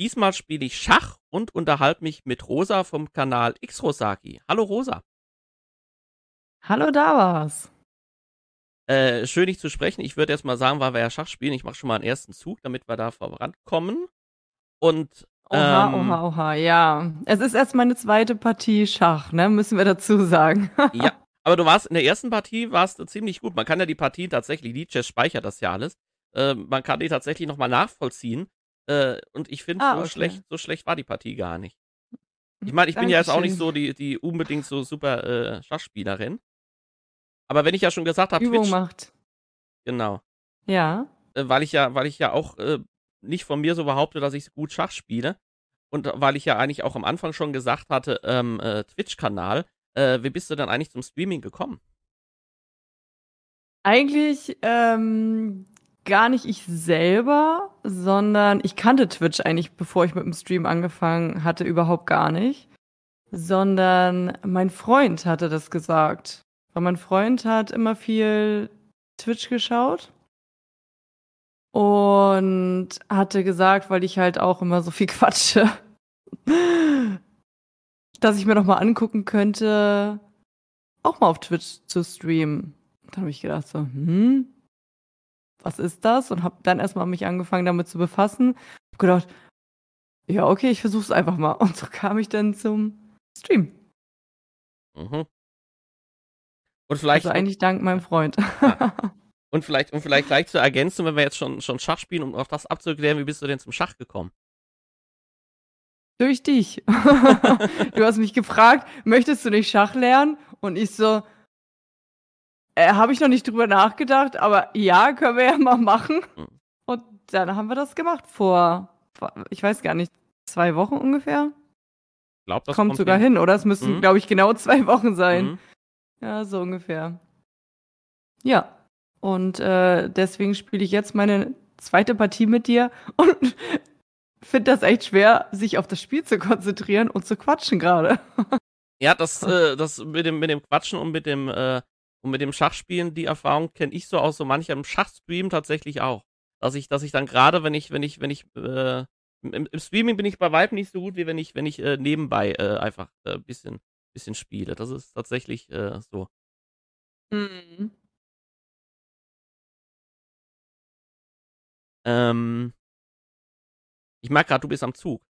Diesmal spiele ich Schach und unterhalte mich mit Rosa vom Kanal Xrosaki. Hallo Rosa. Hallo Davas. Äh, schön, dich zu sprechen. Ich würde erst mal sagen, weil wir ja Schach spielen, ich mache schon mal einen ersten Zug, damit wir da vorankommen. Und Oha, ähm, oha, oha, ja. Es ist erst meine zweite Partie Schach, ne? Müssen wir dazu sagen. ja, aber du warst in der ersten Partie warst du ziemlich gut. Man kann ja die Partie tatsächlich, die Chess speichert das ja alles. Äh, man kann die tatsächlich nochmal nachvollziehen. Äh, und ich finde, Ah, so okay. schlecht, so schlecht war die Partie gar nicht. Ich meine, ich bin ja jetzt auch nicht so die, die unbedingt so super äh, Schachspielerin. Aber wenn ich ja schon gesagt habe, Übung Twitch, macht. genau, Ja. äh, weil ich ja, weil ich ja auch äh, nicht von mir so behaupte, dass ich gut Schach spiele und weil ich ja eigentlich auch am Anfang schon gesagt hatte, ähm, äh, Twitch-Kanal, äh, wie bist du denn eigentlich zum Streaming gekommen? Eigentlich ähm, gar nicht ich selber, sondern ich kannte Twitch eigentlich, bevor ich mit dem Stream angefangen hatte, überhaupt gar nicht. Sondern mein Freund hatte das gesagt. Weil mein Freund hat immer viel Twitch geschaut. Und hatte gesagt, weil ich halt auch immer so viel quatsche, dass ich mir noch mal angucken könnte, auch mal auf Twitch zu streamen. Dann habe ich gedacht so, hm, was ist das? Und habe dann erstmal mich angefangen damit zu befassen. Hab gedacht, ja, okay, ich versuch's einfach mal. Und so kam ich dann zum Stream. Mhm. Und vielleicht, Also eigentlich dank meinem Freund. und vielleicht, und vielleicht gleich zur Ergänzung, wenn wir jetzt schon, schon Schach spielen, um auf das abzuklären, wie bist du denn zum Schach gekommen? Durch dich. du hast mich gefragt, möchtest du nicht Schach lernen? Und ich so, äh, habe ich noch nicht drüber nachgedacht, aber ja, können wir ja mal machen. Mhm. Und dann haben wir das gemacht vor, ich weiß gar nicht, zwei Wochen ungefähr. Ich glaube, das kommt, sogar hin. oder? Es müssten, Mhm. glaube ich, genau zwei Wochen sein. Mhm. Ja, so ungefähr. Ja. Und äh, deswegen spiele ich jetzt meine zweite Partie mit dir und finde das echt schwer, sich auf das Spiel zu konzentrieren und zu quatschen gerade. Ja, das, äh, das mit dem, mit dem Quatschen und mit dem, äh, und mit dem Schachspielen, die Erfahrung kenne ich so aus so manchem Schachstream tatsächlich auch. Dass ich, dass ich dann gerade, wenn ich, wenn ich, wenn ich, äh, im, im Streaming bin ich bei Weitem nicht so gut, wie wenn ich, wenn ich äh, nebenbei äh, einfach äh, bisschen, bisschen spiele. Das ist tatsächlich äh, so. Mhm. Ähm, ich merke gerade, du bist am Zug.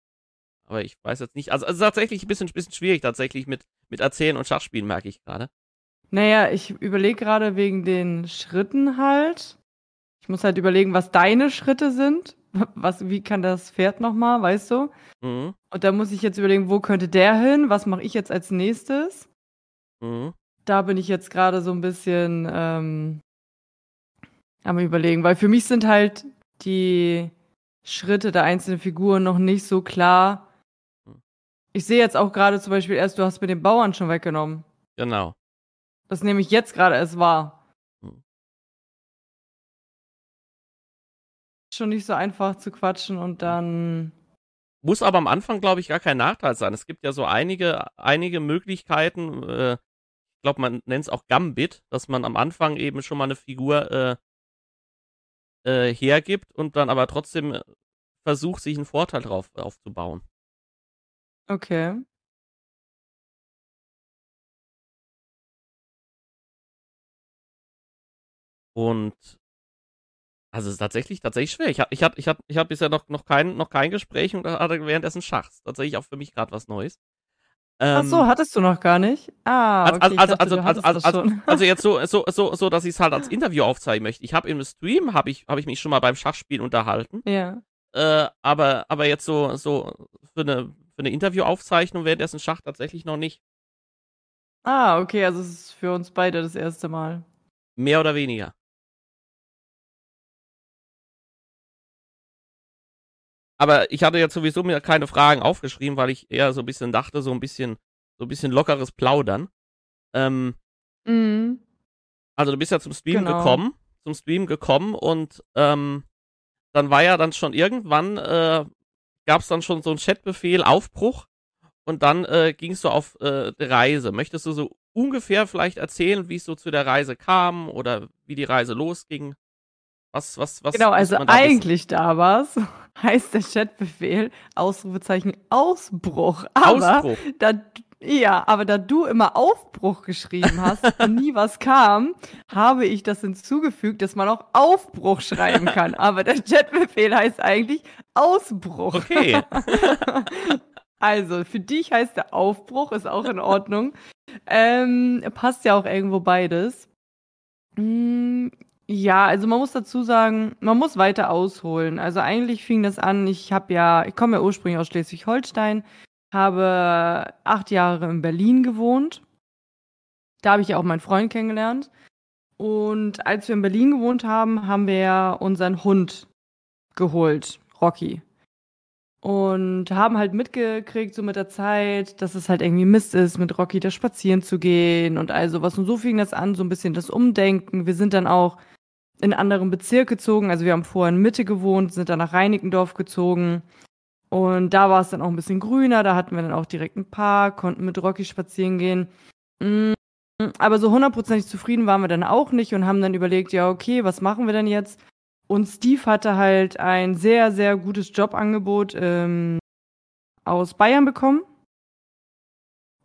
Aber ich weiß jetzt nicht. Also, also tatsächlich ein bisschen, bisschen schwierig tatsächlich mit, mit Erzählen und Schachspielen, merke ich gerade. Naja, ich überlege gerade wegen den Schritten halt. Ich muss halt überlegen, was deine Schritte sind. Was, wie kann das Pferd nochmal, weißt du? Mhm. Und da muss ich jetzt überlegen, wo könnte der hin? Was mache ich jetzt als nächstes? Mhm. da bin ich jetzt gerade so ein bisschen ähm, am überlegen, weil für mich sind halt die Schritte der einzelnen Figuren noch nicht so klar. Ich sehe jetzt auch gerade zum Beispiel erst, du hast mir den Bauern schon weggenommen. Genau. Das nehme ich jetzt gerade erst wahr. Hm. Schon nicht so einfach zu quatschen und dann. Muss aber am Anfang, glaube ich, gar kein Nachteil sein. Es gibt ja so einige, einige Möglichkeiten, äh, ich glaube, man nennt es auch Gambit, dass man am Anfang eben schon mal eine Figur äh, äh, hergibt und dann aber trotzdem äh, versucht, sich einen Vorteil drauf aufzubauen. Okay. Und also es ist tatsächlich, tatsächlich schwer. Ich hatte ich hab, ich hab, ich hab bisher noch, noch, kein, noch kein Gespräch und hatte währenddessen Schach. Ist tatsächlich auch für mich gerade was Neues. Ach so, hattest du noch gar nicht? Ah, Also, okay, ich also, dachte, also, also, also, also, also jetzt so, so, so, so dass ich es halt als Interview aufzeigen möchte. Ich habe im Stream, habe ich, hab ich mich schon mal beim Schachspielen unterhalten. ja. Äh, aber, aber jetzt so, so für eine, für eine Interviewaufzeichnung währenddessen Schach tatsächlich noch nicht. Ah, okay, also es ist für uns beide das erste Mal. Mehr oder weniger. Aber ich hatte jetzt sowieso mir keine Fragen aufgeschrieben, weil ich eher so ein bisschen dachte, so ein bisschen, so ein bisschen lockeres Plaudern. Ähm, Mhm. also du bist ja zum Stream Genau. gekommen, zum Stream gekommen und ähm, dann war ja dann schon irgendwann, äh, gab es dann schon so einen Chatbefehl, Aufbruch und dann äh, gingst du auf äh, die Reise. Möchtest du so ungefähr vielleicht erzählen, wie es so zu der Reise kam oder wie die Reise losging? Was, was, was Genau, also da wissen? eigentlich da war's, heißt der Chatbefehl Ausrufezeichen Ausbruch. Aber Ausbruch. Da, ja, aber da du immer Aufbruch geschrieben hast und nie was kam, habe ich das hinzugefügt, dass man auch Aufbruch schreiben kann. Aber der Chatbefehl heißt eigentlich Ausbruch. Okay. also, für dich heißt der Aufbruch, ist auch in Ordnung. Ähm, passt ja auch irgendwo beides. Hm, ja, also man muss dazu sagen, man muss weiter ausholen. Also eigentlich fing das an, ich habe ja, ich komme ja ursprünglich aus Schleswig-Holstein, habe acht Jahre in Berlin gewohnt. Da habe ich ja auch meinen Freund kennengelernt. Und als wir in Berlin gewohnt haben, haben wir ja unseren Hund geholt, Rocky. Und haben halt mitgekriegt, so mit der Zeit, dass es halt irgendwie Mist ist, mit Rocky da spazieren zu gehen und all sowas. Und so fing das an, so ein bisschen das Umdenken. Wir sind dann auch in anderen Bezirk gezogen. Also wir haben vorher in Mitte gewohnt, sind dann nach Reinickendorf gezogen. Und da war es dann auch ein bisschen grüner, da hatten wir dann auch direkt einen Park, konnten mit Rocky spazieren gehen. Mm, aber so hundertprozentig zufrieden waren wir dann auch nicht und haben dann überlegt, ja, okay, was machen wir denn jetzt? Und Steve hatte halt ein sehr, sehr gutes Jobangebot ähm, aus Bayern bekommen,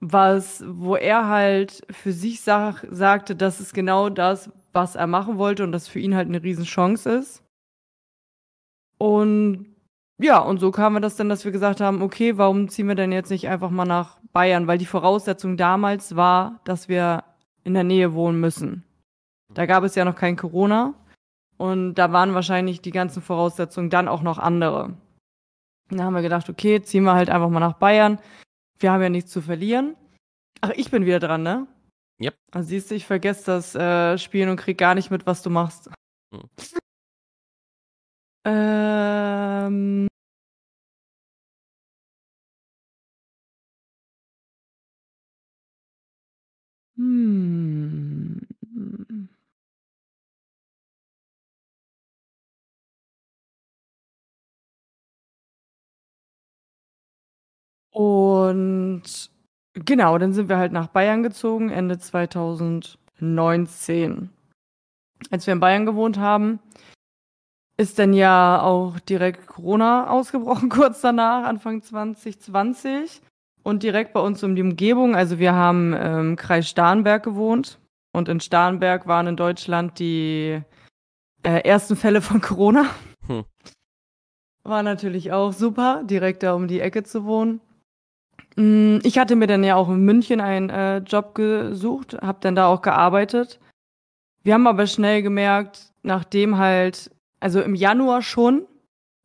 was, wo er halt für sich sag, sagte, das ist genau das, was er machen wollte und das für ihn halt eine Riesenchance ist. Und ja, und so kam wir das dann, dass wir gesagt haben, okay, warum ziehen wir denn jetzt nicht einfach mal nach Bayern? Weil die Voraussetzung damals war, dass wir in der Nähe wohnen müssen. Da gab es ja noch kein Corona und da waren wahrscheinlich die ganzen Voraussetzungen dann auch noch andere. Da haben wir gedacht, okay, ziehen wir halt einfach mal nach Bayern. Wir haben ja nichts zu verlieren. Ach, ich bin wieder dran, ne? Yep. Also siehst du, ich vergesse das äh, Spielen und krieg gar nicht mit, was du machst. Hm. ähm. Hm. Genau, dann sind wir halt nach Bayern gezogen, Ende 2019. Als wir in Bayern gewohnt haben, ist dann ja auch direkt Corona ausgebrochen, kurz danach, Anfang 2020. Und direkt bei uns um die Umgebung, also wir haben im Kreis Starnberg gewohnt. Und in Starnberg waren in Deutschland die äh, ersten Fälle von Corona. Hm. War natürlich auch super, direkt da um die Ecke zu wohnen. Mm, ich hatte mir dann ja auch in München einen äh, Job gesucht, habe dann da auch gearbeitet. Wir haben aber schnell gemerkt, nachdem halt, also im Januar schon,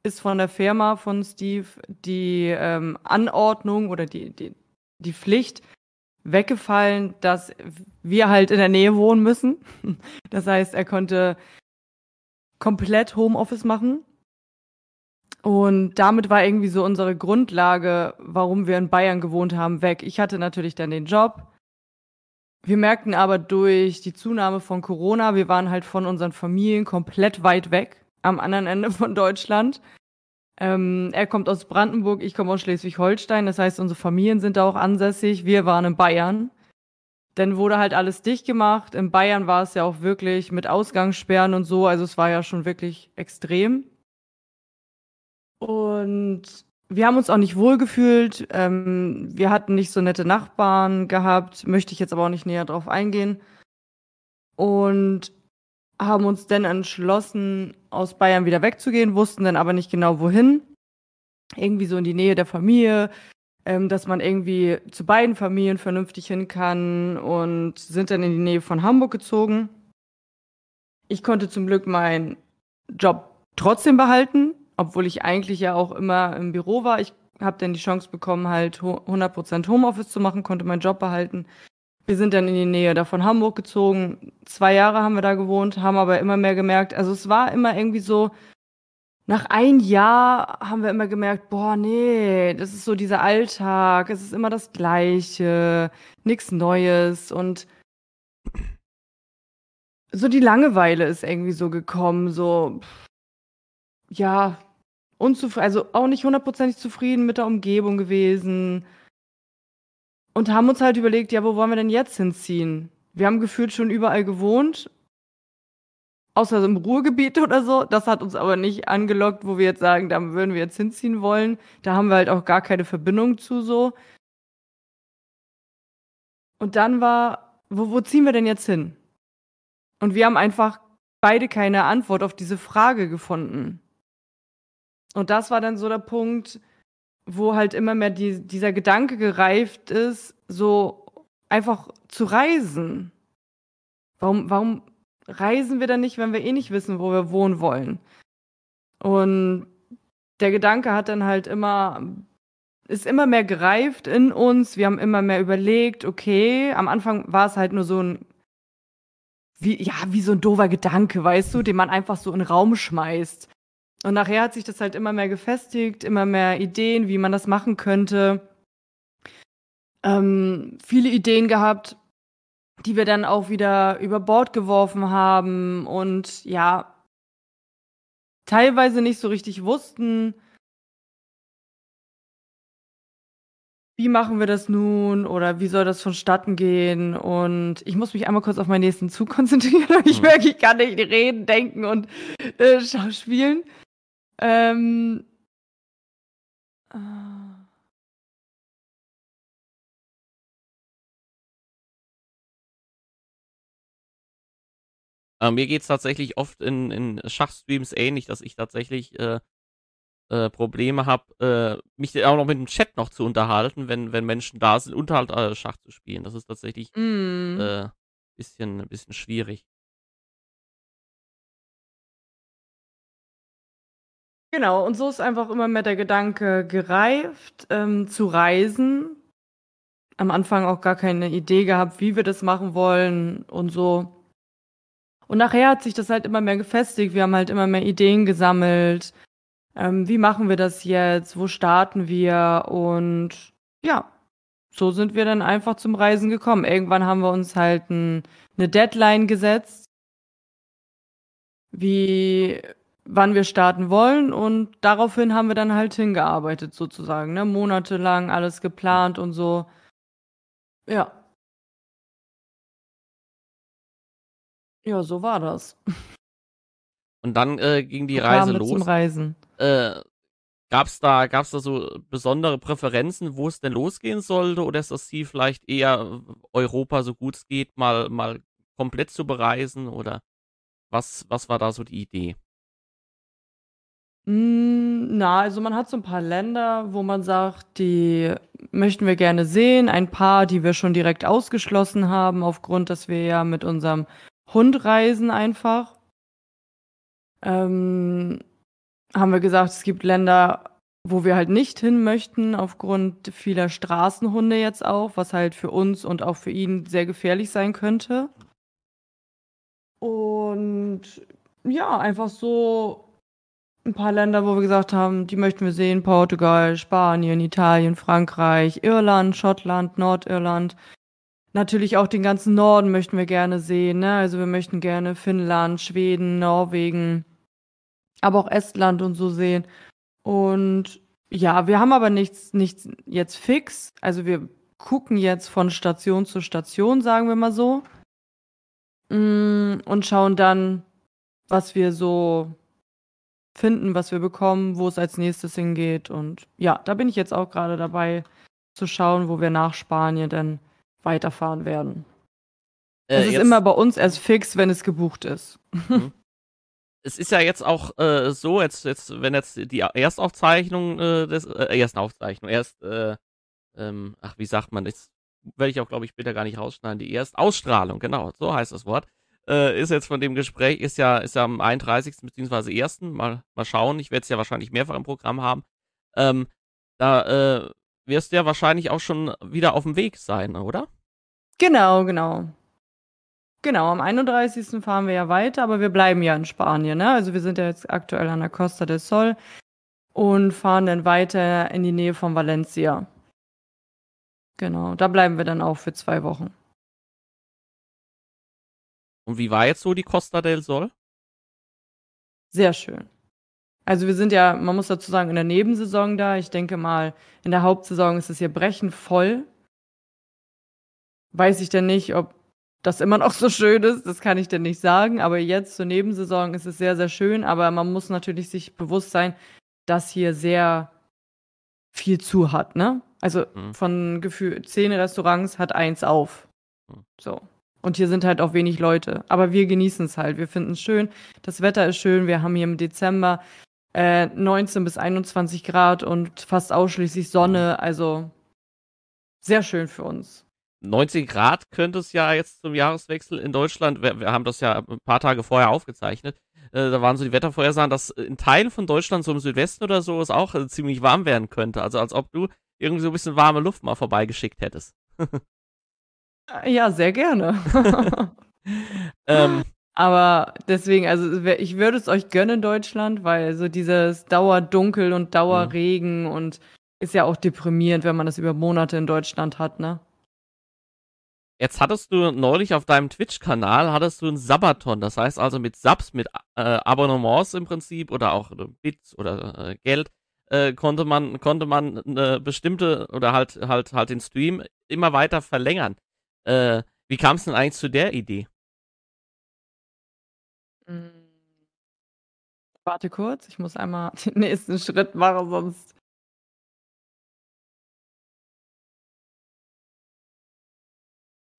ist von der Firma von Steve die ähm, Anordnung oder die, die, die Pflicht weggefallen, dass wir halt in der Nähe wohnen müssen. Das heißt, er konnte komplett Homeoffice machen. Und damit war irgendwie so unsere Grundlage, warum wir in Bayern gewohnt haben, weg. Ich hatte natürlich dann den Job. Wir merkten aber durch die Zunahme von Corona, wir waren halt von unseren Familien komplett weit weg, am anderen Ende von Deutschland. Ähm, er kommt aus Brandenburg, ich komme aus Schleswig-Holstein. Das heißt, unsere Familien sind da auch ansässig. Wir waren in Bayern. Dann wurde halt alles dicht gemacht. In Bayern war es ja auch wirklich mit Ausgangssperren und so. Also es war ja schon wirklich extrem. Und wir haben uns auch nicht wohlgefühlt. Ähm, wir hatten nicht so nette Nachbarn gehabt, möchte ich jetzt aber auch nicht näher drauf eingehen. Und haben uns dann entschlossen, aus Bayern wieder wegzugehen, wussten dann aber nicht genau wohin. Irgendwie so in die Nähe der Familie, ähm, dass man irgendwie zu beiden Familien vernünftig hin kann und sind dann in die Nähe von Hamburg gezogen. Ich konnte zum Glück meinen Job trotzdem behalten, obwohl ich eigentlich ja auch immer im Büro war. Ich habe dann die Chance bekommen, halt 100% Homeoffice zu machen, konnte meinen Job behalten. Wir sind dann in die Nähe da von Hamburg gezogen. Zwei Jahre haben wir da gewohnt, haben aber immer mehr gemerkt, also es war immer irgendwie so, nach ein Jahr haben wir immer gemerkt, boah, nee, das ist so dieser Alltag, es ist immer das Gleiche, nichts Neues und so die Langeweile ist irgendwie so gekommen, so, ja, unzufrieden, also auch nicht hundertprozentig zufrieden mit der Umgebung gewesen. Und haben uns halt überlegt, ja, wo wollen wir denn jetzt hinziehen? Wir haben gefühlt schon überall gewohnt. außer im Ruhrgebiet oder so. Das hat uns aber nicht angelockt, wo wir jetzt sagen, da würden wir jetzt hinziehen wollen. Da haben wir halt auch gar keine Verbindung zu so. Und dann war, wo, wo ziehen wir denn jetzt hin? Und wir haben einfach beide keine Antwort auf diese Frage gefunden. Und das war dann so der Punkt, wo halt immer mehr die, dieser Gedanke gereift ist, so einfach zu reisen. Warum, warum reisen wir dann nicht, wenn wir eh nicht wissen, wo wir wohnen wollen? Und der Gedanke hat dann halt immer, ist immer mehr gereift in uns. Wir haben immer mehr überlegt, okay, am Anfang war es halt nur so ein, wie, ja, wie so ein doofer Gedanke, weißt du, den man einfach so in den Raum schmeißt. Und nachher hat sich das halt immer mehr gefestigt, immer mehr Ideen, wie man das machen könnte. Ähm, viele Ideen gehabt, die wir dann auch wieder über Bord geworfen haben und ja, teilweise nicht so richtig wussten, wie machen wir das nun oder wie soll das vonstatten gehen? Und ich muss mich einmal kurz auf meinen nächsten Zug konzentrieren. Ich mhm. merke, ich kann nicht reden, denken und äh, spielen. Ähm, äh, äh, mir geht es tatsächlich oft in, in Schachstreams ähnlich, dass ich tatsächlich äh, äh, Probleme habe, äh, mich auch noch mit dem Chat noch zu unterhalten, wenn, wenn Menschen da sind, unterhalb äh, Schach zu spielen. Das ist tatsächlich mm. äh, bisschen, bisschen schwierig. Genau, und so ist einfach immer mehr der Gedanke gereift, ähm, zu reisen. Am Anfang auch gar keine Idee gehabt, wie wir das machen wollen und so. Und nachher hat sich das halt immer mehr gefestigt. Wir haben halt immer mehr Ideen gesammelt. Ähm, wie machen wir das jetzt? Wo starten wir? Und ja, so sind wir dann einfach zum Reisen gekommen. Irgendwann haben wir uns halt ein, eine Deadline gesetzt, wie wann wir starten wollen und daraufhin haben wir dann halt hingearbeitet sozusagen, ne? Monatelang alles geplant und so. Ja. Ja, so war das. Und dann äh, ging die Reise los. Zum Reisen. Äh, gab's da, gab's da so besondere Präferenzen, wo es denn losgehen sollte, oder ist das Ziel vielleicht eher Europa so gut es geht mal mal komplett zu bereisen oder was was war da so die Idee? Hm, na, also man hat so ein paar Länder, wo man sagt, die möchten wir gerne sehen. Ein paar, die wir schon direkt ausgeschlossen haben, aufgrund, dass wir ja mit unserem Hund reisen einfach. Ähm, haben wir gesagt, es gibt Länder, wo wir halt nicht hin möchten, aufgrund vieler Straßenhunde jetzt auch, was halt für uns und auch für ihn sehr gefährlich sein könnte. Und ja, einfach so ein paar Länder, wo wir gesagt haben, die möchten wir sehen. Portugal, Spanien, Italien, Frankreich, Irland, Schottland, Nordirland. Natürlich auch den ganzen Norden möchten wir gerne sehen. Ne? Also wir möchten gerne Finnland, Schweden, Norwegen, aber auch Estland und so sehen. Und ja, wir haben aber nichts, nichts jetzt fix. Also wir gucken jetzt von Station zu Station, sagen wir mal so. Mm, und schauen dann, was wir so finden, was wir bekommen, wo es als nächstes hingeht. Und ja, da bin ich jetzt auch gerade dabei zu schauen, wo wir nach Spanien dann weiterfahren werden. Äh, es ist immer bei uns erst fix, wenn es gebucht ist. Mhm. Es ist ja jetzt auch äh, so, jetzt, jetzt, wenn jetzt die Erstaufzeichnung äh, des äh, ersten Aufzeichnung, erst, äh, ähm, ach, wie sagt man, das werde ich auch, glaube ich, später gar nicht rausschneiden, die Erstausstrahlung, genau, so heißt das Wort äh, ist jetzt von dem Gespräch, ist ja, ist ja am 31. bzw. 1. Mal, mal schauen. Ich werde es ja wahrscheinlich mehrfach im Programm haben. Ähm, da äh, wirst du ja wahrscheinlich auch schon wieder auf dem Weg sein, oder? Genau, genau. Genau, am 31. fahren wir ja weiter, aber wir bleiben ja in Spanien. Ne? Also wir sind ja jetzt aktuell an der Costa del Sol und fahren dann weiter in die Nähe von Valencia. Genau, da bleiben wir dann auch für zwei Wochen. Und wie war jetzt so die Costa del Sol? Sehr schön. Also wir sind ja, man muss dazu sagen, in der Nebensaison da. Ich denke mal, in der Hauptsaison ist es hier brechend voll. Weiß ich denn nicht, ob das immer noch so schön ist, das kann ich dir nicht sagen. Aber jetzt zur Nebensaison ist es sehr, sehr schön. Aber man muss natürlich sich bewusst sein, dass hier sehr viel zu hat, ne? Also mhm. von Gefühl, zehn Restaurants hat eins auf. Mhm. So. Und hier sind halt auch wenig Leute. Aber wir genießen es halt. Wir finden es schön. Das Wetter ist schön. Wir haben hier im Dezember äh, 19 bis 21 Grad und fast ausschließlich Sonne. Also sehr schön für uns. 19 Grad könnte es ja jetzt zum Jahreswechsel in Deutschland, wir, wir haben das ja ein paar Tage vorher aufgezeichnet, äh, da waren so die Wettervorhersagen, dass in Teilen von Deutschland, so im Südwesten oder so, es auch äh, ziemlich warm werden könnte. Also als ob du irgendwie so ein bisschen warme Luft mal vorbeigeschickt hättest. Äh, ja, sehr gerne. ähm, aber deswegen, also ich würde es euch gönnen, Deutschland, weil so dieses Dauerdunkel und Dauerregen mhm. und ist ja auch deprimierend, wenn man das über Monate in Deutschland hat, ne? Jetzt hattest du neulich auf deinem Twitch-Kanal hattest du ein Sabaton, das heißt also mit Subs, mit äh, Abonnements im Prinzip oder auch äh, Bits oder äh, Geld äh, konnte man konnte man eine bestimmte oder halt halt halt den Stream immer weiter verlängern. Äh, wie kam es denn eigentlich zu der Idee? Hm. Warte kurz, ich muss einmal den nächsten Schritt machen, sonst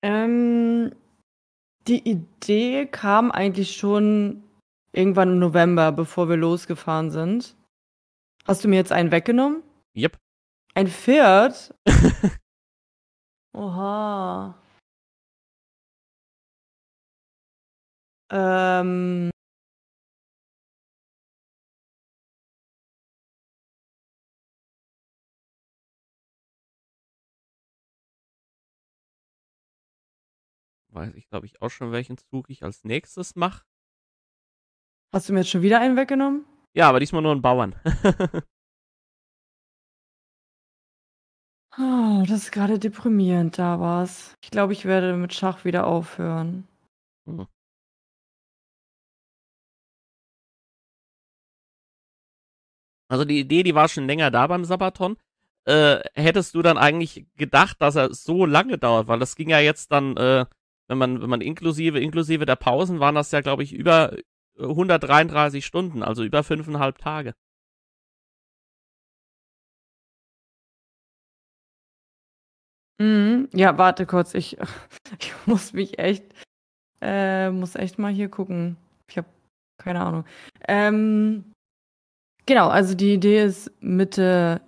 Ähm, die Idee kam eigentlich schon irgendwann im November, bevor wir losgefahren sind. Hast du mir jetzt einen weggenommen? Yep. Ein Pferd? Oha. Ähm. weiß ich, glaube ich, auch schon, welchen Zug ich als nächstes mache. Hast du mir jetzt schon wieder einen weggenommen? Ja, aber diesmal nur einen Bauern. oh, das ist gerade deprimierend, da war's. Ich glaube, ich werde mit Schach wieder aufhören. Hm. Also die Idee, die war schon länger da beim Sabaton. Äh, hättest du dann eigentlich gedacht, dass er so lange dauert? Weil das ging ja jetzt dann äh, wenn man, wenn man inklusive, inklusive der Pausen waren das ja, glaube ich, über 133 Stunden, also über fünfeinhalb Tage. Mhm. Ja, warte kurz, ich, ich muss mich echt, äh, muss echt mal hier gucken. Ich habe keine Ahnung. Ähm, genau, also die Idee ist Mitte,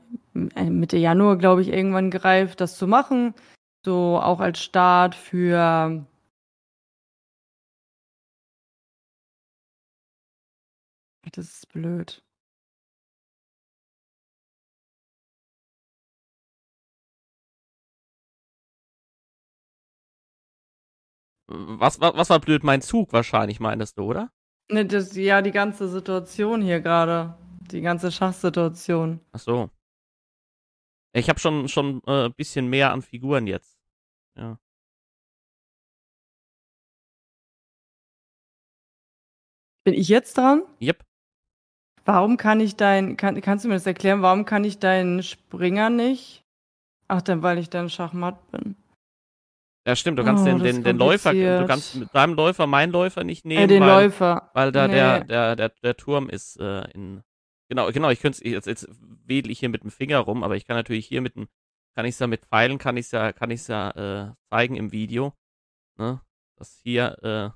äh, Mitte Januar, glaube ich, irgendwann gereift, das zu machen. So auch als Start für Das ist blöd. Was, was, was war blöd? Mein Zug wahrscheinlich, meintest du, oder? Ne, das, ja, die ganze Situation hier gerade. Die ganze Schachsituation. Ach so. Ich habe schon schon ein äh, bisschen mehr an Figuren jetzt. Ja. Bin ich jetzt dran? Yep. Warum kann ich dein, kann, kannst du mir das erklären, warum kann ich deinen Springer nicht? Ach, dann, weil ich dann Schachmatt bin. Ja, stimmt, du kannst oh, den, den, den Läufer, du kannst mit deinem Läufer meinen Läufer nicht nehmen. Äh, den weil, Läufer. Weil da nee. der, der, der, der Turm ist äh, in. Genau, genau, ich könnte jetzt, jetzt wedel ich hier mit dem Finger rum, aber ich kann natürlich hier mit dem, kann ich es ja mit Pfeilen, kann ich es ja, kann ich ja äh, zeigen im Video. Ne? Das hier, äh,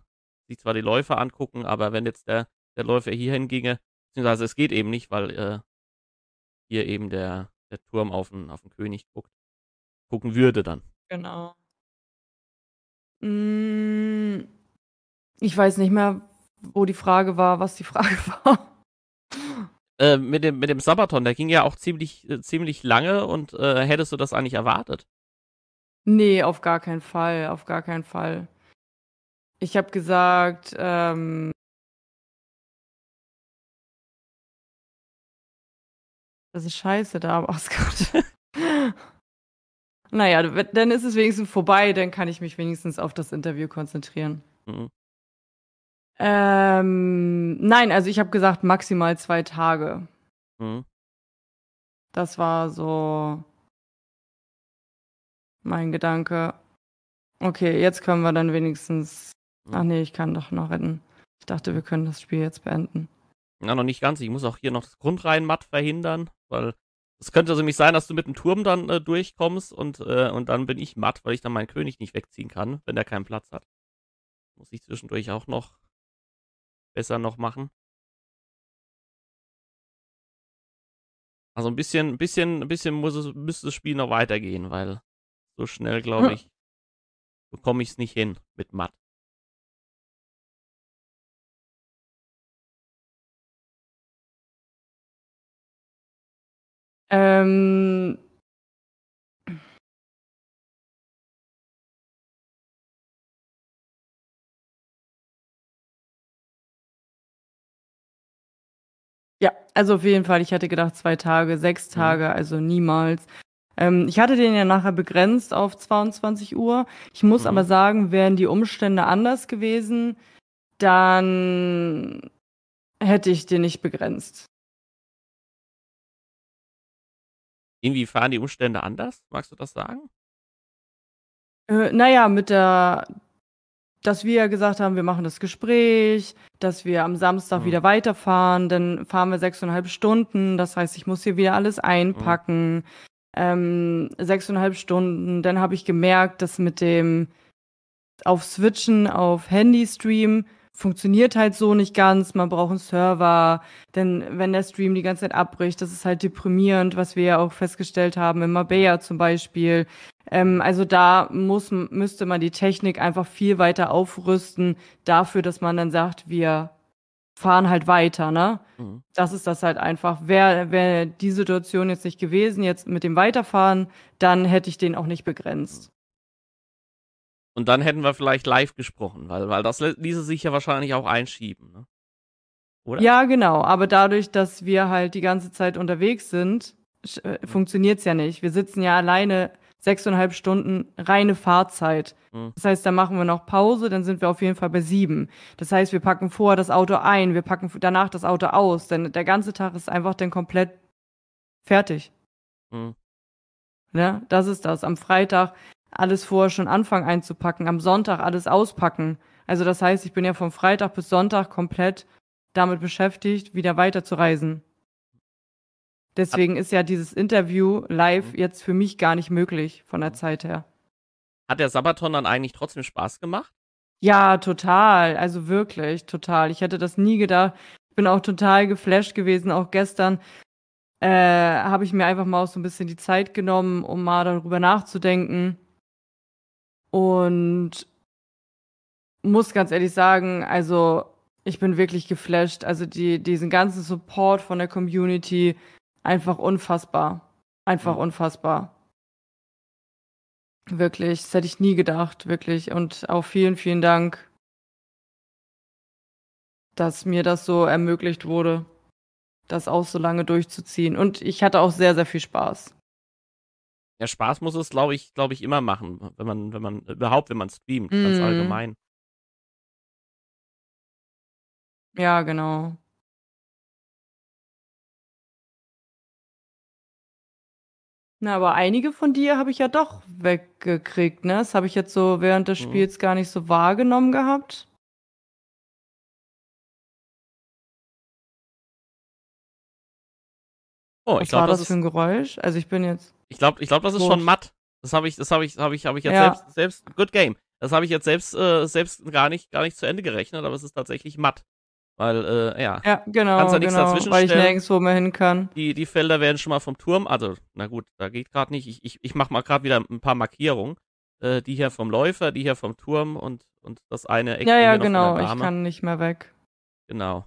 sich zwar die Läufer angucken, aber wenn jetzt der, der Läufer hier hinginge, Beziehungsweise es geht eben nicht, weil äh, hier eben der, der Turm auf den, auf den König guckt. Gucken würde dann. Genau. Hm, ich weiß nicht mehr, wo die Frage war, was die Frage war. Äh, mit, dem, mit dem Sabaton, der ging ja auch ziemlich, äh, ziemlich lange und äh, hättest du das eigentlich erwartet? Nee, auf gar keinen Fall, auf gar keinen Fall. Ich habe gesagt, ähm, Das ist scheiße da am Ausgott. naja, dann ist es wenigstens vorbei, dann kann ich mich wenigstens auf das Interview konzentrieren. Mhm. Ähm, nein, also ich habe gesagt maximal zwei Tage. Mhm. Das war so mein Gedanke. Okay, jetzt können wir dann wenigstens. Ach nee, ich kann doch noch retten. Ich dachte, wir können das Spiel jetzt beenden. Ja, noch nicht ganz. Ich muss auch hier noch das Grundreihenmatt verhindern, weil es könnte also nämlich sein, dass du mit dem Turm dann äh, durchkommst und, äh, und dann bin ich matt, weil ich dann meinen König nicht wegziehen kann, wenn der keinen Platz hat. Muss ich zwischendurch auch noch besser noch machen. Also ein bisschen, ein bisschen, ein bisschen muss es, müsste das Spiel noch weitergehen, weil so schnell, glaube ich, bekomme ich es nicht hin mit matt. Ähm. Ja, also auf jeden Fall. Ich hätte gedacht zwei Tage, sechs Mhm. Tage, also niemals. Ähm, ich hatte den ja nachher begrenzt auf 22 Uhr. Ich muss Mhm. aber sagen, wären die Umstände anders gewesen, dann hätte ich den nicht begrenzt. Inwiefern die Umstände anders? Magst du das sagen? Äh, na ja, mit der dass wir ja gesagt haben, wir machen das Gespräch, dass wir am Samstag Mhm. wieder weiterfahren, dann fahren wir 6,5 Stunden. Das heißt, ich muss hier wieder alles einpacken. Ähm, 6,5 Stunden. Dann habe ich gemerkt, dass mit dem auf Switchen auf Handy-Stream funktioniert halt so nicht ganz. Man braucht einen Server. Denn wenn der Stream die ganze Zeit abbricht, das ist halt deprimierend, was wir ja auch festgestellt haben in Mabea zum Beispiel. Ähm, also da muss, müsste man die Technik einfach viel weiter aufrüsten, dafür, dass man dann sagt, wir fahren halt weiter, ne? Mhm. Das ist das halt einfach. Wäre wär die Situation jetzt nicht gewesen, jetzt mit dem Weiterfahren, dann hätte ich den auch nicht begrenzt. Und dann hätten wir vielleicht live gesprochen, weil, weil das ließe sich ja wahrscheinlich auch einschieben, ne? Oder? Ja, genau. Aber dadurch, dass wir halt die ganze Zeit unterwegs sind, äh, funktioniert's ja nicht. Wir sitzen ja alleine sechseinhalb Stunden reine Fahrzeit. Mhm. Das heißt, dann machen wir noch Pause, dann sind wir auf jeden Fall bei sieben. Das heißt, wir packen vorher das Auto ein, wir packen danach das Auto aus, denn der ganze Tag ist einfach dann komplett fertig. Mhm. Ne? Das ist das. Am Freitag alles vorher schon anfangen einzupacken, am Sonntag alles auspacken. Also das heißt, ich bin ja vom Freitag bis Sonntag komplett damit beschäftigt, wieder weiterzureisen. Deswegen ist ja dieses Interview live Mhm. jetzt für mich gar nicht möglich von der Zeit her. Hat der Sabaton dann eigentlich trotzdem Spaß gemacht? Ja, total. Also wirklich, total. Ich hätte das nie gedacht. Ich bin auch total geflasht gewesen. Auch gestern äh, habe ich mir einfach mal auch so ein bisschen die Zeit genommen, um mal darüber nachzudenken. Und muss ganz ehrlich sagen, also ich bin wirklich geflasht. Also die, diesen ganzen Support von der Community, einfach unfassbar. Einfach Mhm. unfassbar. Wirklich, das hätte ich nie gedacht, wirklich. Und auch vielen, vielen Dank, dass mir das so ermöglicht wurde, das auch so lange durchzuziehen. Und ich hatte auch sehr, sehr viel Spaß. Ja, Spaß muss es, glaube ich, glaube ich, immer machen, wenn man, wenn man, überhaupt, wenn man streamt, ganz Mhm. allgemein. Ja, genau. Na, aber einige von dir habe ich ja doch weggekriegt, ne? Das habe ich jetzt so während des Mhm. Spiels gar nicht so wahrgenommen gehabt. Oh, Was ich glaube, war das, das für ein Geräusch? Also ich bin jetzt. Ich glaube, ich glaube, das ist schon matt. Das habe ich, das habe ich, habe ich, habe ich jetzt Ja. selbst, selbst, good game. Das habe ich jetzt selbst, äh, selbst gar nicht, gar nicht zu Ende gerechnet, aber es ist tatsächlich matt. Weil, äh, ja, Ja, genau, Kannst da nichts genau, dazwischen weil ich nirgendwo mehr hin kann. die, die Felder werden schon mal vom Turm, also, na gut, da geht gerade nicht. Ich, ich, ich mache mal gerade wieder ein paar Markierungen. Äh, die hier vom Läufer, die hier vom Turm und, und das eine Eck Ja, ja, genau. Ich kann nicht mehr weg. Genau.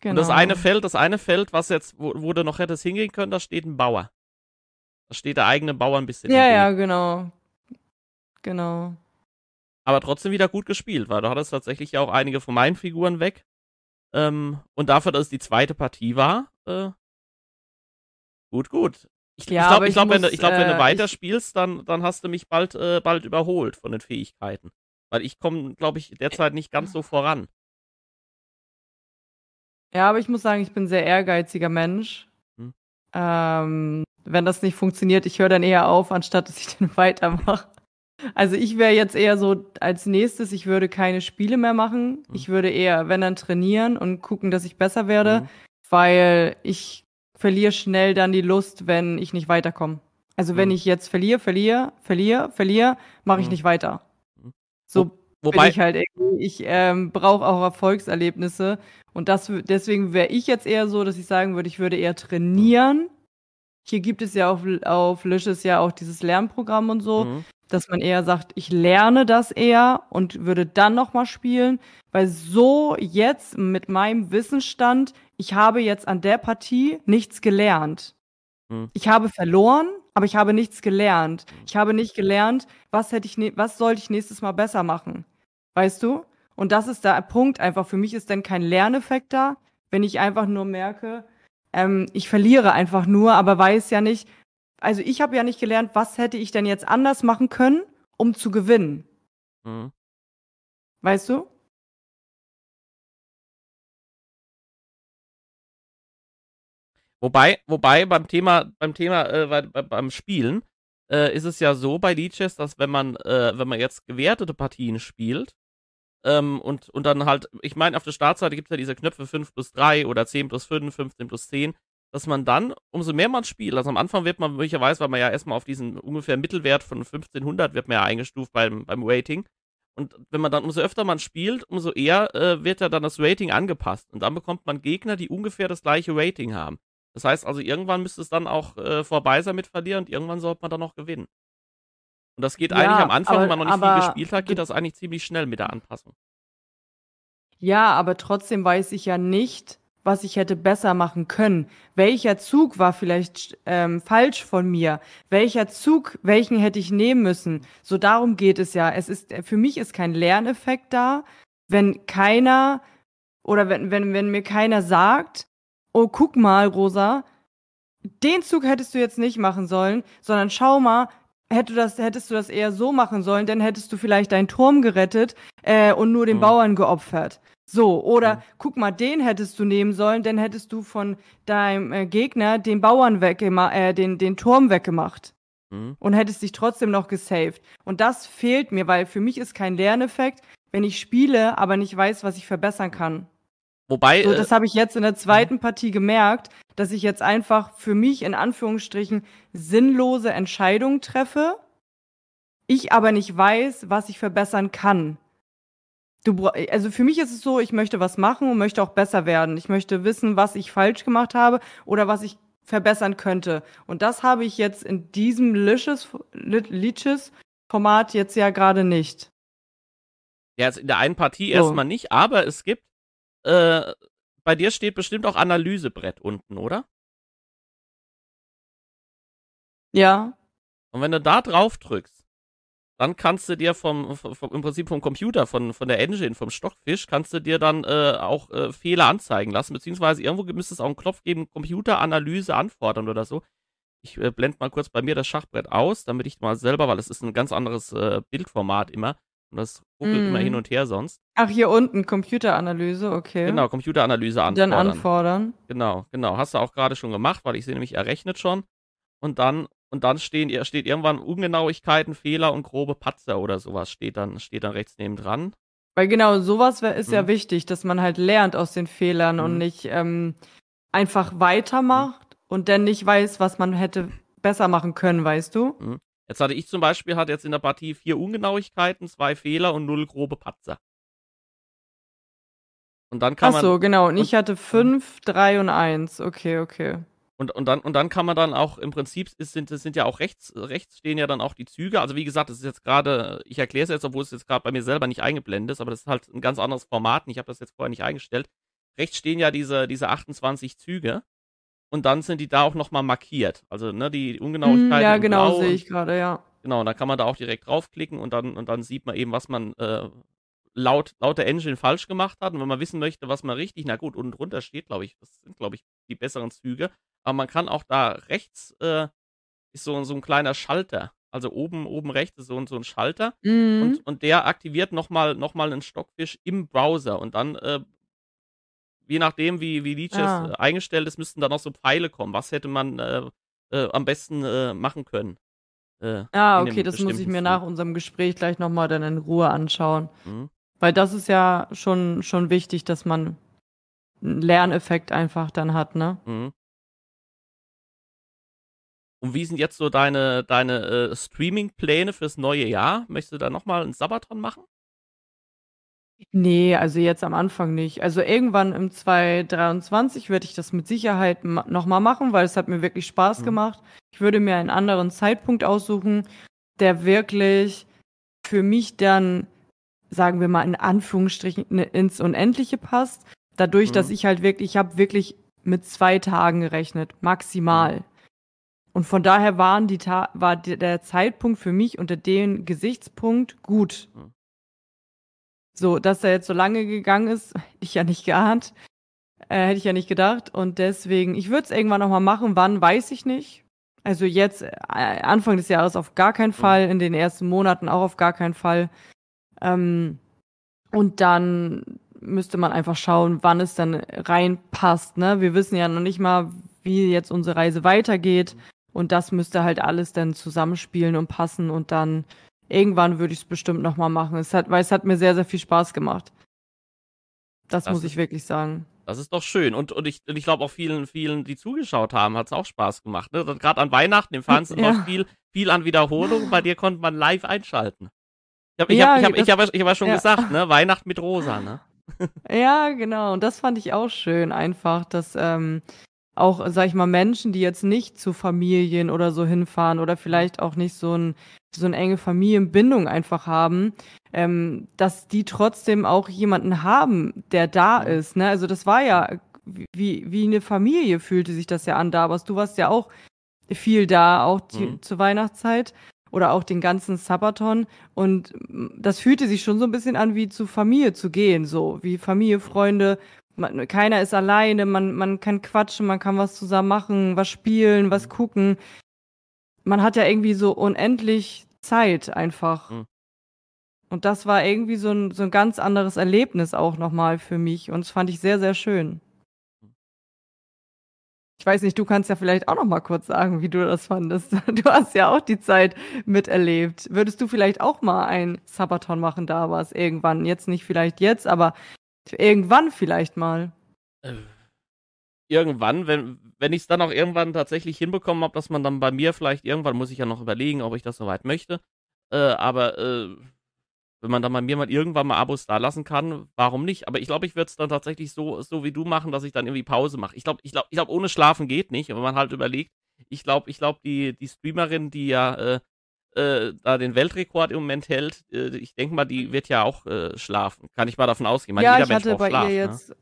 Genau. Und das eine Feld, das eine Feld, was jetzt, wo, wo du noch hättest hingehen können, da steht ein Bauer. Da steht der eigene Bauer ein bisschen. Ja, ja, genau. Genau. Aber trotzdem wieder gut gespielt, weil du hattest tatsächlich ja auch einige von meinen Figuren weg. Ähm, und dafür, dass es die zweite Partie war, äh, gut, gut. Ich, Ja, ich glaube, ich glaub, wenn, ich glaub, wenn du äh, weiterspielst, dann, dann hast du mich bald, äh, bald überholt von den Fähigkeiten. Weil ich komme, glaube ich, derzeit nicht ganz so voran. Ja, aber ich muss sagen, ich bin ein sehr ehrgeiziger Mensch. Hm. Ähm, wenn das nicht funktioniert, ich höre dann eher auf, anstatt dass ich dann weitermache. Also ich wäre jetzt eher so als nächstes, ich würde keine Spiele mehr machen. Mhm. Ich würde eher, wenn dann trainieren und gucken, dass ich besser werde, Mhm. weil ich verliere schnell dann die Lust, wenn ich nicht weiterkomme. Also wenn Mhm. ich jetzt verliere, verliere, verliere, verliere, mache ich Mhm. nicht weiter. Mhm. So bin Wobei, ich halt irgendwie. Ich ähm, brauche auch Erfolgserlebnisse und das deswegen wäre ich jetzt eher so, dass ich sagen würde, ich würde eher trainieren. Hier gibt es ja auf, auf Lisches ja auch dieses Lernprogramm und so Mhm. dass man eher sagt, ich lerne das eher und würde dann noch mal spielen, weil so jetzt mit meinem Wissensstand, ich habe jetzt an der Partie nichts gelernt. Hm. Ich habe verloren, aber ich habe nichts gelernt. Ich habe nicht gelernt, was hätte ich, ne- was sollte ich nächstes Mal besser machen. Weißt du? Und das ist der Punkt einfach. Für mich ist dann kein Lerneffekt da, wenn ich einfach nur merke, ähm, ich verliere einfach nur, aber weiß ja nicht, also ich habe ja nicht gelernt, was hätte ich denn jetzt anders machen können, um zu gewinnen. Mhm. Weißt du? Wobei, wobei beim Thema, beim Thema, äh, bei, bei, beim Spielen äh, ist es ja so bei Leeches, dass wenn man, äh, wenn man jetzt gewertete Partien spielt, ähm, und, und dann halt, ich meine, auf der Startseite gibt es ja diese Knöpfe 5 plus 3 oder 10 plus 5, 15 plus 10, dass man dann, umso mehr man spielt, also am Anfang wird man möglicherweise, weil man ja erstmal auf diesen ungefähr Mittelwert von 1500 wird man ja eingestuft beim, beim Rating. Und wenn man dann, umso öfter man spielt, umso eher äh, wird ja dann das Rating angepasst. Und dann bekommt man Gegner, die ungefähr das gleiche Rating haben. Das heißt also, irgendwann müsste es dann auch äh, vorbei sein mit Verlieren und irgendwann sollte man dann noch gewinnen. Und das geht Ja, eigentlich am Anfang, aber- wenn man noch nicht viel aber- gespielt hat, geht das eigentlich ziemlich schnell mit der Anpassung. Ja, aber trotzdem weiß ich ja nicht, was ich hätte besser machen können. Welcher Zug war vielleicht ähm, falsch von mir? Welcher Zug, welchen hätte ich nehmen müssen? So darum geht es ja. Es ist für mich ist kein Lerneffekt da, wenn keiner oder wenn wenn wenn mir keiner sagt, oh guck mal, Rosa, den Zug hättest du jetzt nicht machen sollen, sondern schau mal, hätte das, hättest du das eher so machen sollen, dann hättest du vielleicht deinen Turm gerettet äh, und nur den Mhm. Bauern geopfert. So, oder Mhm. guck mal, den hättest du nehmen sollen, dann hättest du von deinem äh, Gegner den Bauern weggemacht, äh, den, den Turm weggemacht Mhm. und hättest dich trotzdem noch gesaved. Und das fehlt mir, weil für mich ist kein Lerneffekt, wenn ich spiele, aber nicht weiß, was ich verbessern kann. Wobei, So, äh, das habe ich jetzt in der zweiten Partie gemerkt, dass ich jetzt einfach für mich in Anführungsstrichen sinnlose Entscheidungen treffe, ich aber nicht weiß, was ich verbessern kann. Du, also für mich ist es so, ich möchte was machen und möchte auch besser werden. Ich möchte wissen, was ich falsch gemacht habe oder was ich verbessern könnte. Und das habe ich jetzt in diesem Liches, Liches Format jetzt ja gerade nicht. ja, in der einen Partie So. erstmal nicht, aber es gibt, äh, bei dir steht bestimmt auch Analysebrett unten, oder? Ja. Und wenn du da drauf drückst, dann kannst du dir vom, vom, im Prinzip vom Computer, von, von der Engine, vom Stockfisch, kannst du dir dann äh, auch äh, Fehler anzeigen lassen, beziehungsweise irgendwo müsste es auch einen Knopf geben, Computeranalyse anfordern oder so. Ich äh, blende mal kurz bei mir das Schachbrett aus, damit ich mal selber, weil es ist ein ganz anderes äh, Bildformat immer und das ruckelt Mhm. immer hin und her sonst. Ach, hier unten, Computeranalyse, okay. Genau, Computeranalyse Dann anfordern. anfordern. Genau, genau. Hast du auch gerade schon gemacht, weil ich sehe nämlich, er rechnet schon. Und dann, und dann stehen, steht irgendwann Ungenauigkeiten, Fehler und grobe Patzer oder sowas steht dann, steht dann rechts neben dran. Weil genau, sowas ist ja Mhm. wichtig, dass man halt lernt aus den Fehlern und Mhm. nicht ähm, einfach weitermacht und dann nicht weiß, was man hätte besser machen können, weißt du? Jetzt hatte ich zum Beispiel, hatte jetzt in der Partie vier Ungenauigkeiten, zwei Fehler und null grobe Patzer. Und dann kann Ach man, so, genau. Und und- ich hatte fünf, drei und eins. Okay, okay. Und, und, dann, und dann kann man dann auch, im Prinzip ist, sind, es sind ja auch rechts, rechts stehen ja dann auch die Züge. Also wie gesagt, das ist jetzt gerade, ich erkläre es jetzt, obwohl es jetzt gerade bei mir selber nicht eingeblendet ist, aber das ist halt ein ganz anderes Format und ich habe das jetzt vorher nicht eingestellt. Rechts stehen ja diese, diese 28 Züge und dann sind die da auch nochmal markiert. Also ne, die Ungenauigkeiten Hm, ja, in genau, sehe ich gerade, ja. Genau, und da kann man da auch direkt draufklicken und dann, und dann sieht man eben, was man äh, laut, laut der Engine falsch gemacht hat. Und wenn man wissen möchte, was man richtig, na gut, unten drunter steht, glaube ich, das sind, glaube ich, die besseren Züge. Aber man kann auch da rechts, äh, ist so, so ein kleiner Schalter. Also oben, oben rechts ist so, ein- so ein Schalter. Mhm. Und, und der aktiviert nochmal noch mal einen Stockfisch im Browser. Und dann, äh, je nachdem, wie, wie Leeches Ah. äh, eingestellt ist, müssten da noch so Pfeile kommen. Was hätte man äh, äh, am besten äh, machen können? Äh, Ah, okay, das muss ich mir nach unserem Gespräch gleich nochmal dann in Ruhe anschauen. Mhm. Weil das ist ja schon, schon wichtig, dass man einen Lerneffekt einfach dann hat, ne? Mhm. Und wie sind jetzt so deine, deine äh, Streaming-Pläne fürs neue Jahr? Möchtest du da nochmal einen Sabaton machen? Nee, also jetzt am Anfang nicht. Also irgendwann im 2023 werde ich das mit Sicherheit ma nochmal machen, weil es hat mir wirklich Spaß Mhm. gemacht. Ich würde mir einen anderen Zeitpunkt aussuchen, der wirklich für mich dann, sagen wir mal in Anführungsstrichen, ne- ins Unendliche passt. Dadurch, dass Mhm. ich halt wirklich, ich habe wirklich mit zwei Tagen gerechnet, maximal. Mhm. Und von daher waren die Ta war der Zeitpunkt für mich unter dem Gesichtspunkt gut. Mhm. So, dass er jetzt so lange gegangen ist, hätte ich ja nicht geahnt. Äh, hätte ich ja nicht gedacht. Und deswegen, ich würde es irgendwann nochmal machen. Wann, weiß ich nicht. Also jetzt, äh, Anfang des Jahres auf gar keinen Fall, in den ersten Monaten auch auf gar keinen Fall. Ähm, und dann müsste man einfach schauen, wann es dann reinpasst. Ne? Wir wissen ja noch nicht mal, wie jetzt unsere Reise weitergeht. Und das müsste halt alles dann zusammenspielen und passen. Und dann irgendwann würde ich es bestimmt nochmal machen. Es hat, weil es hat mir sehr, sehr viel Spaß gemacht. Das, Das muss ist- ich wirklich sagen. Das ist doch schön. Und, und ich, und ich glaube auch vielen, vielen, die zugeschaut haben, hat es auch Spaß gemacht. Ne? Gerade an Weihnachten im Fernsehen Ja. läuft viel, viel an Wiederholung. Bei dir konnte man live einschalten. Ich habe ich Ja, hab, ich hab, ich hab, ich hab ja schon ja. gesagt, ne? Weihnachten mit Rosa, ne? Ja, genau. Und das fand ich auch schön, einfach, dass ähm, auch, sag ich mal, Menschen, die jetzt nicht zu Familien oder so hinfahren oder vielleicht auch nicht so, ein, so eine enge Familienbindung einfach haben, ähm, dass die trotzdem auch jemanden haben, der da Mhm. ist. Ne? Also das war ja wie, wie eine Familie fühlte sich das ja an da, aber du warst ja auch viel da, auch die, Mhm. zur Weihnachtszeit oder auch den ganzen Sabaton. Und mm, das fühlte sich schon so ein bisschen an, wie zu Familie zu gehen, so wie Familie, Freunde. Man, keiner ist alleine, man, man kann quatschen, man kann was zusammen machen, was spielen, was gucken. Man hat ja irgendwie so unendlich Zeit einfach. Mhm. Und das war irgendwie so ein, so ein ganz anderes Erlebnis auch nochmal für mich. Und das fand ich sehr, sehr schön. Ich weiß nicht, du kannst ja vielleicht auch noch mal kurz sagen, wie du das fandest. Du hast ja auch die Zeit miterlebt. Würdest du vielleicht auch mal ein Sabaton machen, da was irgendwann? Jetzt nicht vielleicht jetzt, aber irgendwann vielleicht mal. Äh, Irgendwann, wenn, wenn ich es dann auch irgendwann tatsächlich hinbekommen habe, dass man dann bei mir vielleicht irgendwann, muss ich ja noch überlegen, ob ich das soweit möchte. Äh, aber äh, wenn man dann bei mir mal irgendwann mal Abos da lassen kann, warum nicht? Aber ich glaube, ich würde es dann tatsächlich so, so wie du machen, dass ich dann irgendwie Pause mache. Ich glaube, ich glaube, ich glaube, ohne Schlafen geht nicht. Wenn man halt überlegt, ich glaube, ich glaube, die, die Streamerin, die ja äh, äh, da den Weltrekord im Moment hält, äh, ich denke mal, die wird ja auch äh, schlafen. Kann ich mal davon ausgehen. Meine, ja, ich hatte bei Schlaf, ihr ne? jetzt.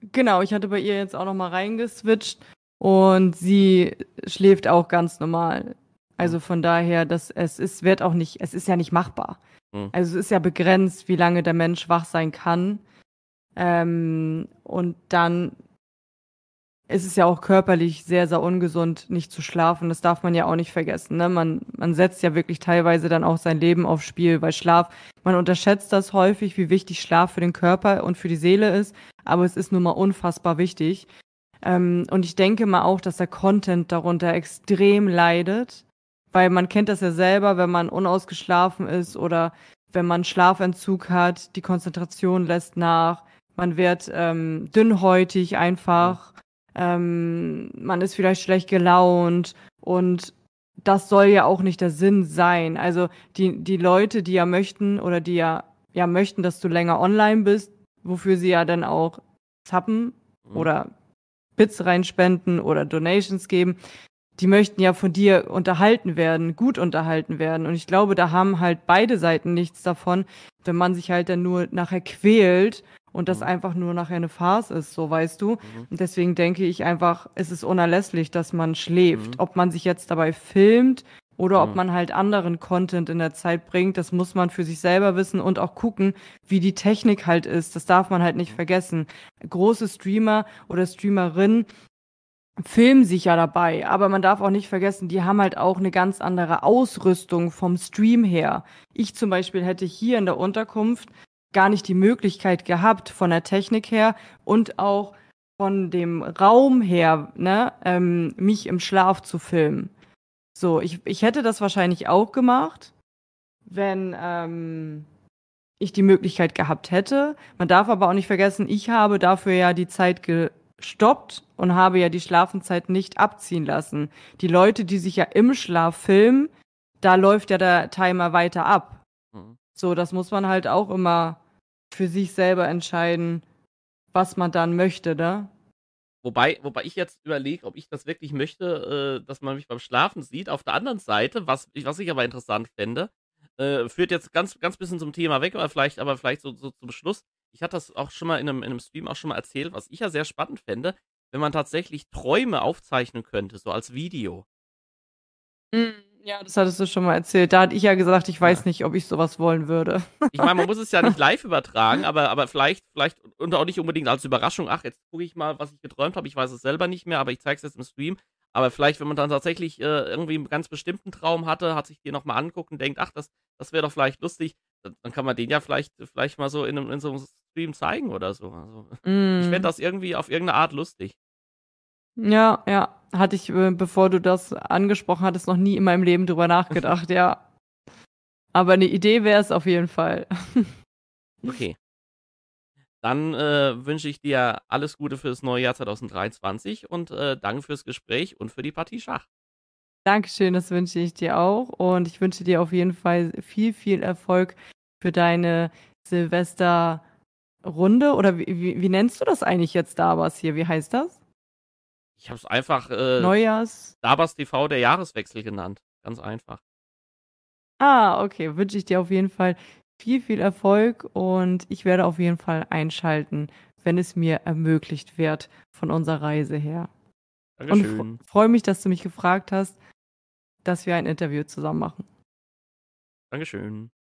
Genau, ich hatte bei ihr jetzt auch noch mal reingeswitcht und sie schläft auch ganz normal. Also von daher, dass es ist, wird auch nicht, es ist ja nicht machbar. Hm. Also es ist ja begrenzt, wie lange der Mensch wach sein kann. Ähm, und dann ist es ja auch körperlich sehr, sehr ungesund, nicht zu schlafen. Das darf man ja auch nicht vergessen. Ne? Man, man setzt ja wirklich teilweise dann auch sein Leben aufs Spiel, weil Schlaf, man unterschätzt das häufig, wie wichtig Schlaf für den Körper und für die Seele ist. Aber es ist nun mal unfassbar wichtig. Ähm, und ich denke mal auch, dass der Content darunter extrem leidet, weil man kennt das ja selber, wenn man unausgeschlafen ist oder wenn man Schlafentzug hat, die Konzentration lässt nach, man wird ähm, dünnhäutig einfach, ähm, man ist vielleicht schlecht gelaunt und das soll ja auch nicht der Sinn sein. Also die, die Leute, die ja möchten oder die ja, ja möchten, dass du länger online bist, wofür sie ja dann auch zappen Mhm. oder Bits reinspenden oder Donations geben, die möchten ja von dir unterhalten werden, gut unterhalten werden. Und ich glaube, da haben halt beide Seiten nichts davon, wenn man sich halt dann nur nachher quält und das Mhm. einfach nur nachher eine Farce ist, so weißt du. Mhm. Und deswegen denke ich einfach, es ist unerlässlich, dass man schläft. Mhm. Ob man sich jetzt dabei filmt oder ob man halt anderen Content in der Zeit bringt, das muss man für sich selber wissen und auch gucken, wie die Technik halt ist. Das darf man halt nicht Mhm. vergessen. Große Streamer oder Streamerinnen filmen sich ja dabei, aber man darf auch nicht vergessen, die haben halt auch eine ganz andere Ausrüstung vom Stream her. Ich zum Beispiel hätte hier in der Unterkunft gar nicht die Möglichkeit gehabt, von der Technik her und auch von dem Raum her, ne, ähm, mich im Schlaf zu filmen. So, ich, ich hätte das wahrscheinlich auch gemacht, wenn ähm, ich die Möglichkeit gehabt hätte. Man darf aber auch nicht vergessen, ich habe dafür ja die Zeit gestoppt und habe ja die Schlafenszeit nicht abziehen lassen. Die Leute, die sich ja im Schlaf filmen, da läuft ja der Timer weiter ab. Mhm. So, das muss man halt auch immer für sich selber entscheiden, was man dann möchte, ne? Wobei, wobei ich jetzt überlege, ob ich das wirklich möchte, äh, dass man mich beim Schlafen sieht. Auf der anderen Seite, was, was ich aber interessant fände, äh, führt jetzt ganz, ganz bisschen zum Thema weg, aber vielleicht, aber vielleicht so, so zum Schluss. Ich hatte das auch schon mal in einem, in einem Stream auch schon mal erzählt, was ich ja sehr spannend fände, wenn man tatsächlich Träume aufzeichnen könnte, so als Video. Mhm. Ja, das hattest du schon mal erzählt. Da hatte ich ja gesagt, ich weiß ja. nicht, ob ich sowas wollen würde. Ich meine, man muss es ja nicht live übertragen, aber, aber vielleicht, vielleicht, und auch nicht unbedingt als Überraschung, ach, jetzt gucke ich mal, was ich geträumt habe. Ich weiß es selber nicht mehr, aber ich zeige es jetzt im Stream. Aber vielleicht, wenn man dann tatsächlich äh, irgendwie einen ganz bestimmten Traum hatte, hat sich den nochmal anguckt und denkt, ach, das, das wäre doch vielleicht lustig, dann kann man den ja vielleicht, vielleicht mal so in, in so einem Stream zeigen oder so. Also, mm. Ich fände das irgendwie auf irgendeine Art lustig. Ja, ja. Hatte ich, äh, bevor du das angesprochen hattest, noch nie in meinem Leben drüber nachgedacht, ja. Aber eine Idee wäre es auf jeden Fall. okay. Dann äh, wünsche ich dir alles Gute für das neue Jahr 2023 und äh, danke fürs Gespräch und für die Partie Schach. Dankeschön, das wünsche ich dir auch. Und ich wünsche dir auf jeden Fall viel, viel Erfolg für deine Silvesterrunde. Oder wie, wie, wie nennst du das eigentlich jetzt da was hier? Wie heißt das? Ich habe es einfach äh, Neujahrs. Dabas TV der Jahreswechsel genannt. Ganz einfach. Ah, okay. Wünsche ich dir auf jeden Fall viel, viel Erfolg und ich werde auf jeden Fall einschalten, wenn es mir ermöglicht wird von unserer Reise her. Dankeschön. Und freue mich, dass du mich gefragt hast, dass wir ein Interview zusammen machen. Dankeschön.